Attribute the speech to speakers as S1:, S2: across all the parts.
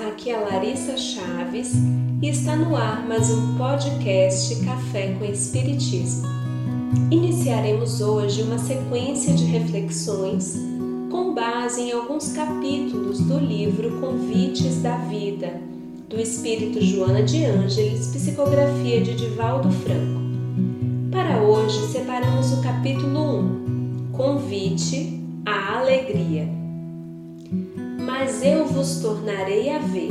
S1: aqui é Larissa Chaves e está no ar mais um podcast Café com Espiritismo. Iniciaremos hoje uma sequência de reflexões com base em alguns capítulos do livro Convites da Vida, do espírito Joana de Ângeles, psicografia de Divaldo Franco. Para hoje, separamos o capítulo 1, Convite à Alegria mas eu vos tornarei a ver,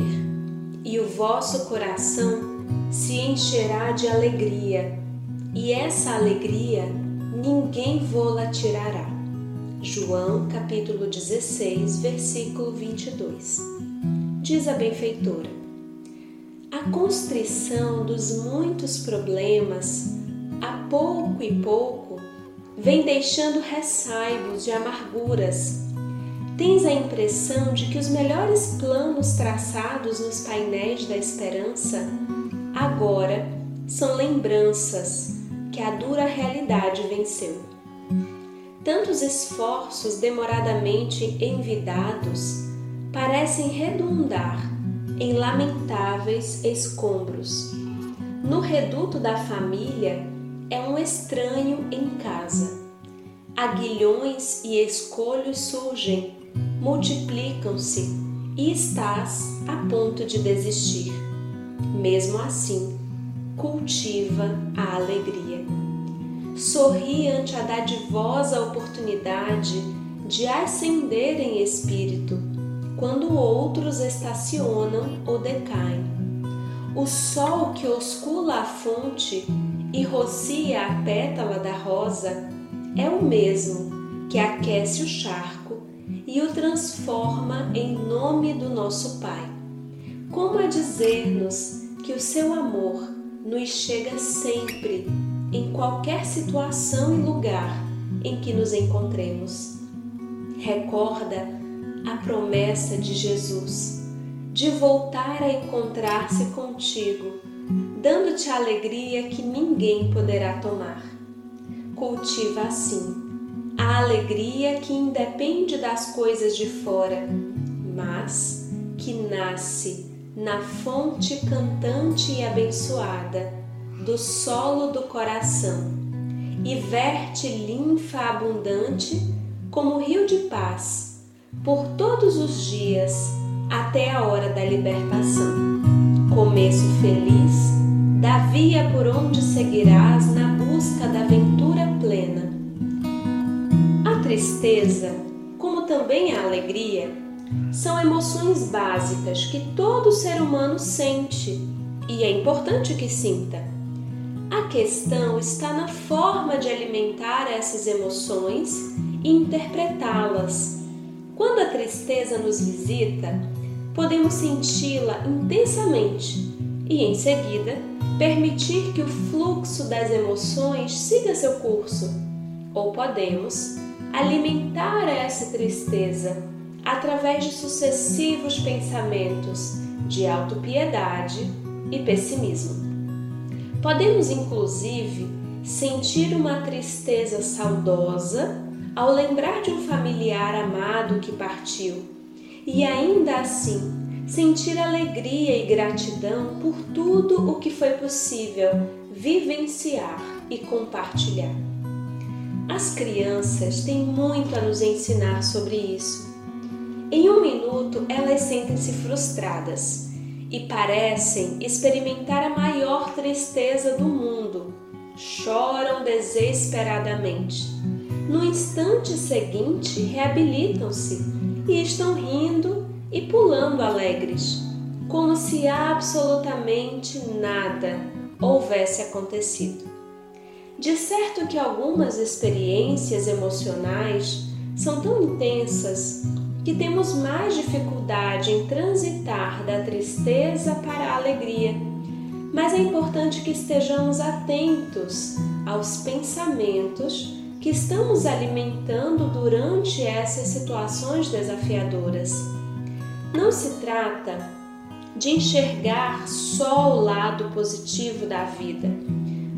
S1: e o vosso coração se encherá de alegria, e essa alegria ninguém vô-la tirará. João capítulo 16, versículo 22. Diz a benfeitora: A constrição dos muitos problemas, a pouco e pouco, vem deixando ressaibos de amarguras. Tens a impressão de que os melhores planos traçados nos painéis da esperança agora são lembranças que a dura realidade venceu. Tantos esforços demoradamente envidados parecem redundar em lamentáveis escombros. No reduto da família é um estranho em casa. Aguilhões e escolhos surgem, multiplicam-se e estás a ponto de desistir mesmo assim, cultiva a alegria. Sorri ante a dadivosa oportunidade de ascender em espírito quando outros estacionam ou decaem. O sol que oscula a fonte e rocia a pétala da rosa é o mesmo que aquece o charco e o transforma em nome do nosso Pai. Como a dizer-nos que o seu amor nos chega sempre, em qualquer situação e lugar em que nos encontremos. Recorda a promessa de Jesus de voltar a encontrar-se contigo, dando-te a alegria que ninguém poderá tomar. Cultiva assim a alegria que independe das coisas de fora, mas que nasce na fonte cantante e abençoada do solo do coração e verte linfa abundante como rio de paz por todos os dias até a hora da libertação. Começo feliz da via por onde seguirás na busca da ventura plena. A tristeza, como também a alegria, são emoções básicas que todo ser humano sente e é importante que sinta. A questão está na forma de alimentar essas emoções e interpretá-las. Quando a tristeza nos visita, podemos senti-la intensamente e, em seguida, permitir que o fluxo das emoções siga seu curso. Ou podemos alimentar essa tristeza através de sucessivos pensamentos de autopiedade e pessimismo. Podemos, inclusive, sentir uma tristeza saudosa ao lembrar de um familiar amado que partiu e ainda assim sentir alegria e gratidão por tudo o que foi possível vivenciar e compartilhar. As crianças têm muito a nos ensinar sobre isso em um minuto, elas sentem-se frustradas e parecem experimentar a maior tristeza do mundo. Choram desesperadamente. No instante seguinte, reabilitam-se e estão rindo e pulando alegres, como se absolutamente nada houvesse acontecido. De certo que algumas experiências emocionais são tão intensas que temos mais dificuldade em transitar da tristeza para a alegria, mas é importante que estejamos atentos aos pensamentos que estamos alimentando durante essas situações desafiadoras. Não se trata de enxergar só o lado positivo da vida,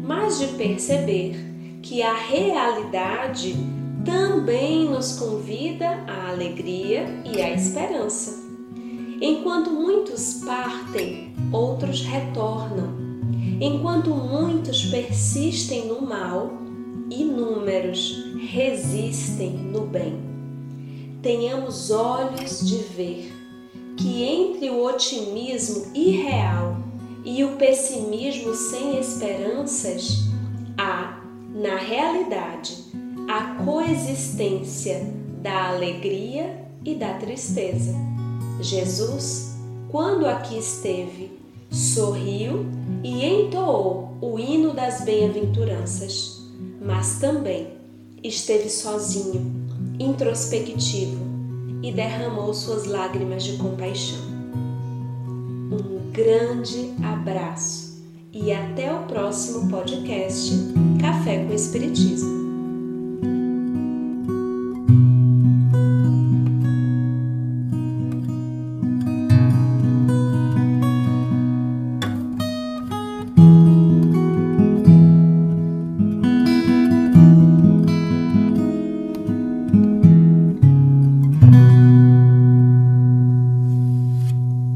S1: mas de perceber que a realidade também nos convida à alegria e à esperança. Enquanto muitos partem, outros retornam. Enquanto muitos persistem no mal, inúmeros resistem no bem. Tenhamos olhos de ver que entre o otimismo irreal e o pessimismo sem esperanças há, na realidade, a coexistência da alegria e da tristeza. Jesus, quando aqui esteve, sorriu e entoou o hino das bem-aventuranças, mas também esteve sozinho, introspectivo e derramou suas lágrimas de compaixão. Grande abraço e até o próximo podcast Café com Espiritismo.